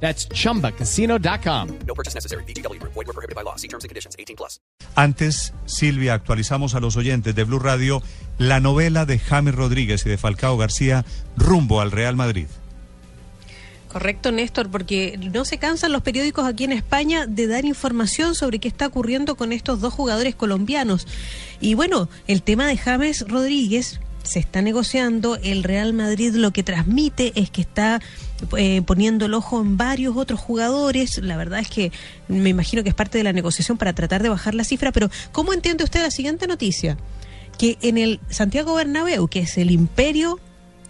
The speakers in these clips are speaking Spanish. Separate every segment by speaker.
Speaker 1: That's chumbacasino.com.
Speaker 2: No purchase necessary. BGW. Void were prohibited by law. See terms and conditions. 18 plus.
Speaker 3: Antes, Silvia, actualizamos a los oyentes de Blue Radio la novela de James Rodríguez y de Falcao García rumbo al Real Madrid.
Speaker 4: Correcto, Néstor, porque no se cansan los periódicos aquí en España de dar información sobre qué está ocurriendo con estos dos jugadores colombianos. Y bueno, el tema de James Rodríguez se está negociando. El Real Madrid lo que transmite es que está eh, poniendo el ojo en varios otros jugadores. La verdad es que me imagino que es parte de la negociación para tratar de bajar la cifra. Pero, ¿cómo entiende usted la siguiente noticia? Que en el Santiago Bernabéu, que es el imperio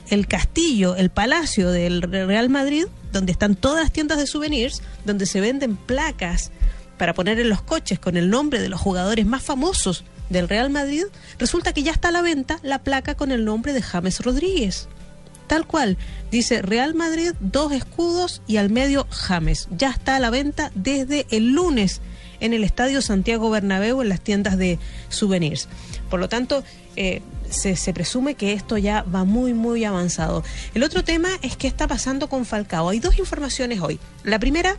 Speaker 4: el castillo, el palacio del Real Madrid, donde están todas las tiendas de souvenirs, donde se venden placas para poner en los coches con el nombre de los jugadores más famosos del Real Madrid, resulta que ya está a la venta la placa con el nombre de James Rodríguez. Tal cual, dice Real Madrid, dos escudos y al medio James. Ya está a la venta desde el lunes en el Estadio Santiago Bernabéu en las tiendas de souvenirs. Por lo tanto, eh, se, se, presume que esto ya va muy, muy avanzado. El otro tema es qué está pasando con Falcao. Hay dos informaciones hoy. La primera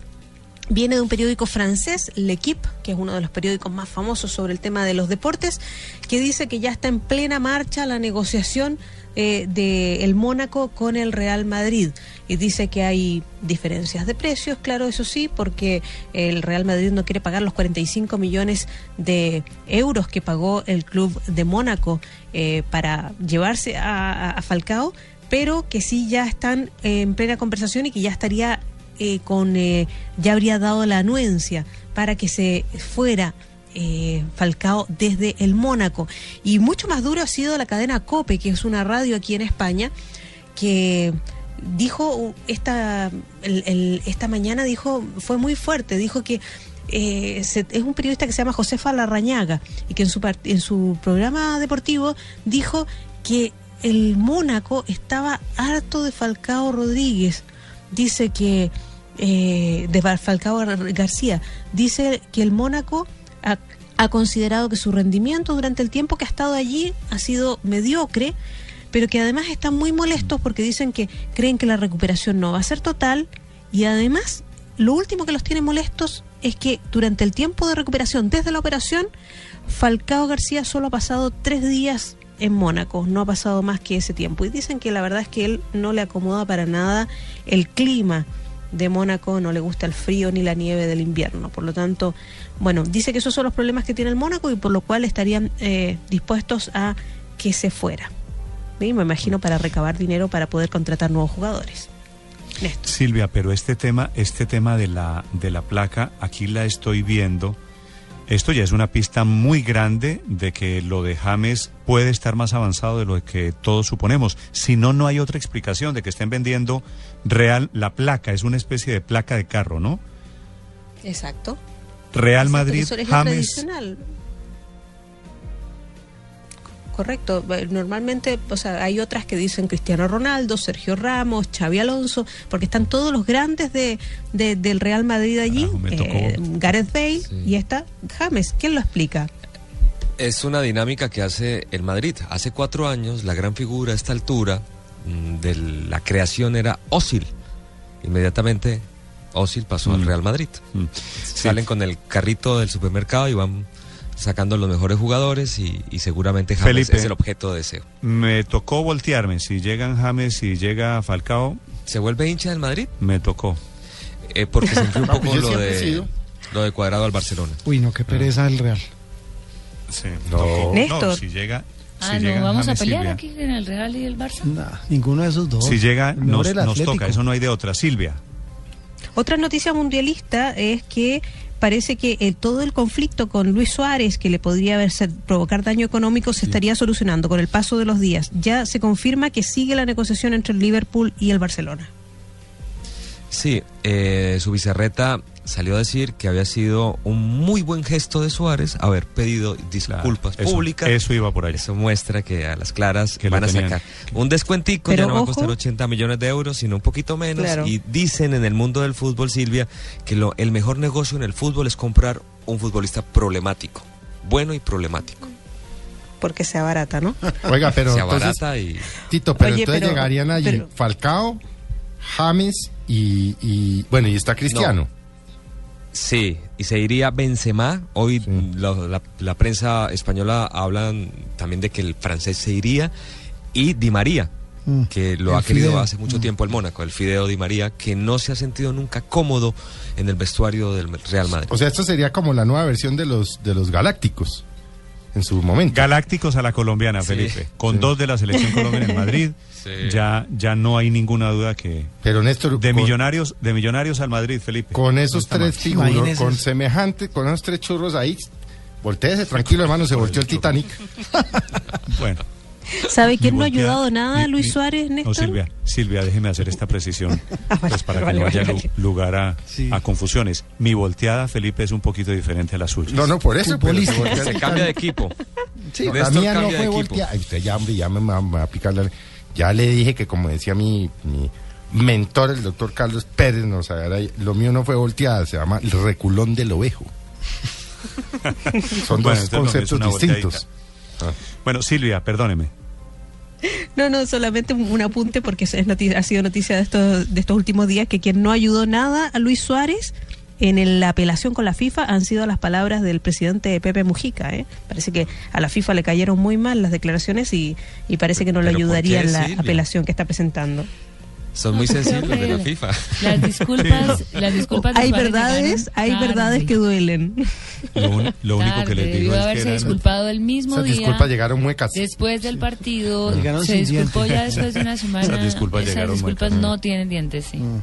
Speaker 4: viene de un periódico francés, L'Equipe, que es uno de los periódicos más famosos sobre el tema de los deportes, que dice que ya está en plena marcha la negociación eh, de Mónaco con el Real Madrid. Y dice que hay diferencias de precios, claro, eso sí, porque el Real Madrid no quiere pagar los 45 millones de euros que pagó el club de Mónaco eh, para llevarse a, Falcao, pero que sí ya están en plena conversación y que ya estaría eh, con eh, ya habría dado la anuencia para que se fuera eh, Falcao desde el Mónaco. Y mucho más duro ha sido la cadena COPE, que es una radio aquí en España, que dijo esta, esta mañana, dijo, fue muy fuerte, dijo que es un periodista que se llama Josefa Larrañaga y que en su, en su programa deportivo dijo que el Mónaco estaba harto de Falcao Rodríguez. Dice que eh, de Falcao García. Dice que el Mónaco ha, ha, considerado que su rendimiento durante el tiempo que ha estado allí ha sido mediocre, pero que además están muy molestos porque dicen que creen que la recuperación no va a ser total y además lo último que los tiene molestos es que durante el tiempo de recuperación desde la operación Falcao García solo ha pasado tres días en Mónaco, no ha pasado más que ese tiempo. Y dicen que la verdad es que él no le acomoda para nada el clima de Mónaco, no le gusta el frío ni la nieve del invierno. Por lo tanto, bueno, dice que esos son los problemas que tiene el Mónaco y por lo cual estarían eh, dispuestos a que se fuera. Me imagino para recabar dinero para poder contratar nuevos jugadores.
Speaker 3: Silvia, pero este tema, este tema de la, de la placa, aquí la estoy viendo. Esto ya es una pista muy grande de que lo de James puede estar más avanzado de lo que todos suponemos. Si no, no hay otra explicación de que estén vendiendo real la placa. Es una especie de placa de carro, ¿no?
Speaker 4: Exacto.
Speaker 3: Real
Speaker 4: Exacto,
Speaker 3: Madrid, James.
Speaker 4: Correcto. Normalmente, o sea, hay otras que dicen Cristiano Ronaldo, Sergio Ramos, Xavi Alonso, porque están todos los grandes de, de del Real Madrid allí. Eh, Gareth Bale
Speaker 5: Sí.
Speaker 4: y está James. ¿Quién lo explica?
Speaker 5: Es una dinámica que hace el Madrid. Hace cuatro años, la gran figura a esta altura mm, de la creación era Osil. Inmediatamente, Osil pasó al
Speaker 3: Mm.
Speaker 5: Real Madrid.
Speaker 3: Mm.
Speaker 5: Salen con el carrito del supermercado y van sacando los mejores jugadores y, y seguramente James
Speaker 3: Felipe.
Speaker 5: es el objeto de deseo.
Speaker 3: Me tocó voltearme. Si llegan James, si llega Falcao,
Speaker 5: ¿Se vuelve hincha del Madrid?
Speaker 3: me tocó.
Speaker 5: Eh, porque se influyó un
Speaker 6: No,
Speaker 5: poco lo de, lo de cuadrado al Barcelona.
Speaker 6: Uy, no, qué pereza el Real.
Speaker 3: Sí,
Speaker 5: No.
Speaker 4: Néstor.
Speaker 3: No, si llega.
Speaker 7: Ah,
Speaker 3: si
Speaker 7: no,
Speaker 3: llegan
Speaker 7: vamos a pelear
Speaker 3: Silvia.
Speaker 7: aquí en el Real y el Barça.
Speaker 6: Nah, ninguno de esos dos.
Speaker 3: Si llega, nos, nos toca. Eso no hay de otra. Silvia.
Speaker 4: Otra noticia mundialista es que parece que eh, todo el conflicto con Luis Suárez, que le podría haber ser- provocar daño económico, se estaría solucionando con el paso de los días. Ya se confirma que sigue la negociación entre el Liverpool y el Barcelona.
Speaker 5: Sí, eh, su vicerreta salió a decir que había sido un muy buen gesto de Suárez haber pedido disculpas
Speaker 3: Claro, eso-
Speaker 5: públicas.
Speaker 3: Eso iba por allá.
Speaker 5: Eso muestra que a las claras
Speaker 3: Que
Speaker 5: van a
Speaker 3: tenían.
Speaker 5: sacar un descuentico,
Speaker 4: Pero
Speaker 5: ya no va a costar 80 millones de euros, sino un poquito menos.
Speaker 4: Claro.
Speaker 5: Y dicen en el mundo del fútbol, Silvia, que lo, el mejor negocio en el fútbol es comprar un futbolista problemático, bueno y problemático.
Speaker 4: Porque sea barata, ¿no?
Speaker 7: Oiga, pero
Speaker 5: Se
Speaker 7: entonces,
Speaker 5: abarata y...
Speaker 7: Tito, pero
Speaker 4: Oye,
Speaker 7: entonces
Speaker 4: pero-
Speaker 7: llegarían allí
Speaker 4: pero-
Speaker 7: Falcao, James y, y, bueno, y está Cristiano.
Speaker 5: Sí, y se iría Benzema. Hoy
Speaker 7: Sí.
Speaker 5: la, la- la prensa española hablan también de que el francés se iría y Di María,
Speaker 6: Mm.
Speaker 5: que lo
Speaker 6: El
Speaker 5: ha querido
Speaker 6: Fideo.
Speaker 5: hace mucho tiempo el Mónaco, el Fideo Di María, que no se ha sentido nunca cómodo en el vestuario del Real Madrid.
Speaker 7: O sea, esto sería como la nueva versión de los de los Galácticos en su momento.
Speaker 3: Galácticos a la colombiana,
Speaker 5: Sí.
Speaker 3: Felipe. Con
Speaker 7: Sí.
Speaker 3: dos de la selección colombiana en Madrid,
Speaker 5: Sí.
Speaker 3: ya, ya no hay ninguna duda que
Speaker 7: pero Néstor,
Speaker 3: de
Speaker 7: con,
Speaker 3: millonarios, de millonarios al Madrid, Felipe.
Speaker 7: con esos
Speaker 3: No
Speaker 7: tres figuros, con semejante, con esos tres churros ahí, volteese tranquilo, hermano, se volteó el Titanic.
Speaker 3: Bueno.
Speaker 4: ¿Sabe quién no ha ayudado nada
Speaker 3: mi-
Speaker 4: Luis Suárez, Néstor?
Speaker 3: No, Silvia, Silvia, déjeme hacer esta precisión,
Speaker 4: Ah,
Speaker 3: pues para que
Speaker 4: vale,
Speaker 3: no haya
Speaker 4: vale.
Speaker 3: lugar a,
Speaker 6: Sí.
Speaker 3: a confusiones. Mi volteada, Felipe, es un poquito diferente a la suya.
Speaker 7: No, no, por eso. pero se
Speaker 5: Se cambia de equipo.
Speaker 7: Sí, la mía no fue
Speaker 5: equipo.
Speaker 7: volteada. Ay, Usted ya, me, me va- me va a picar la- Ya le dije que, como decía mi, mi mentor, el doctor Carlos Pérez, no, o sea, era- lo mío no fue volteada, se llama el reculón del ovejo. Son
Speaker 3: Bueno,
Speaker 7: dos conceptos distintos.
Speaker 3: Bueno, Silvia, perdóneme.
Speaker 4: No, no, solamente un un apunte porque es ha sido noticia de estos, de estos últimos días que quien no ayudó nada a Luis Suárez en el- la apelación con la FIFA han sido las palabras del presidente Pepe Mujica. ¿eh? Parece que a la FIFA le cayeron muy mal las declaraciones y, y parece que no le
Speaker 5: ¿Pero por
Speaker 4: ayudaría en la apelación que está presentando.
Speaker 5: Son muy sensibles de la FIFA.
Speaker 8: Las disculpas, las disculpas
Speaker 4: Hay verdades, hay
Speaker 8: tarde.
Speaker 4: verdades que duelen.
Speaker 3: Lo, un- lo único que les digo
Speaker 8: debió
Speaker 3: es que
Speaker 8: haberse
Speaker 3: eran-
Speaker 8: disculpado el mismo
Speaker 7: Esas
Speaker 8: día.
Speaker 7: disculpas llegaron muecas.
Speaker 8: Después del partido,
Speaker 6: Llegaron
Speaker 8: se disculpó
Speaker 6: dientes.
Speaker 8: ya después de una semana.
Speaker 3: Esas disculpas
Speaker 8: Esas
Speaker 3: llegaron
Speaker 8: disculpas no tienen dientes, sí.
Speaker 6: Mm.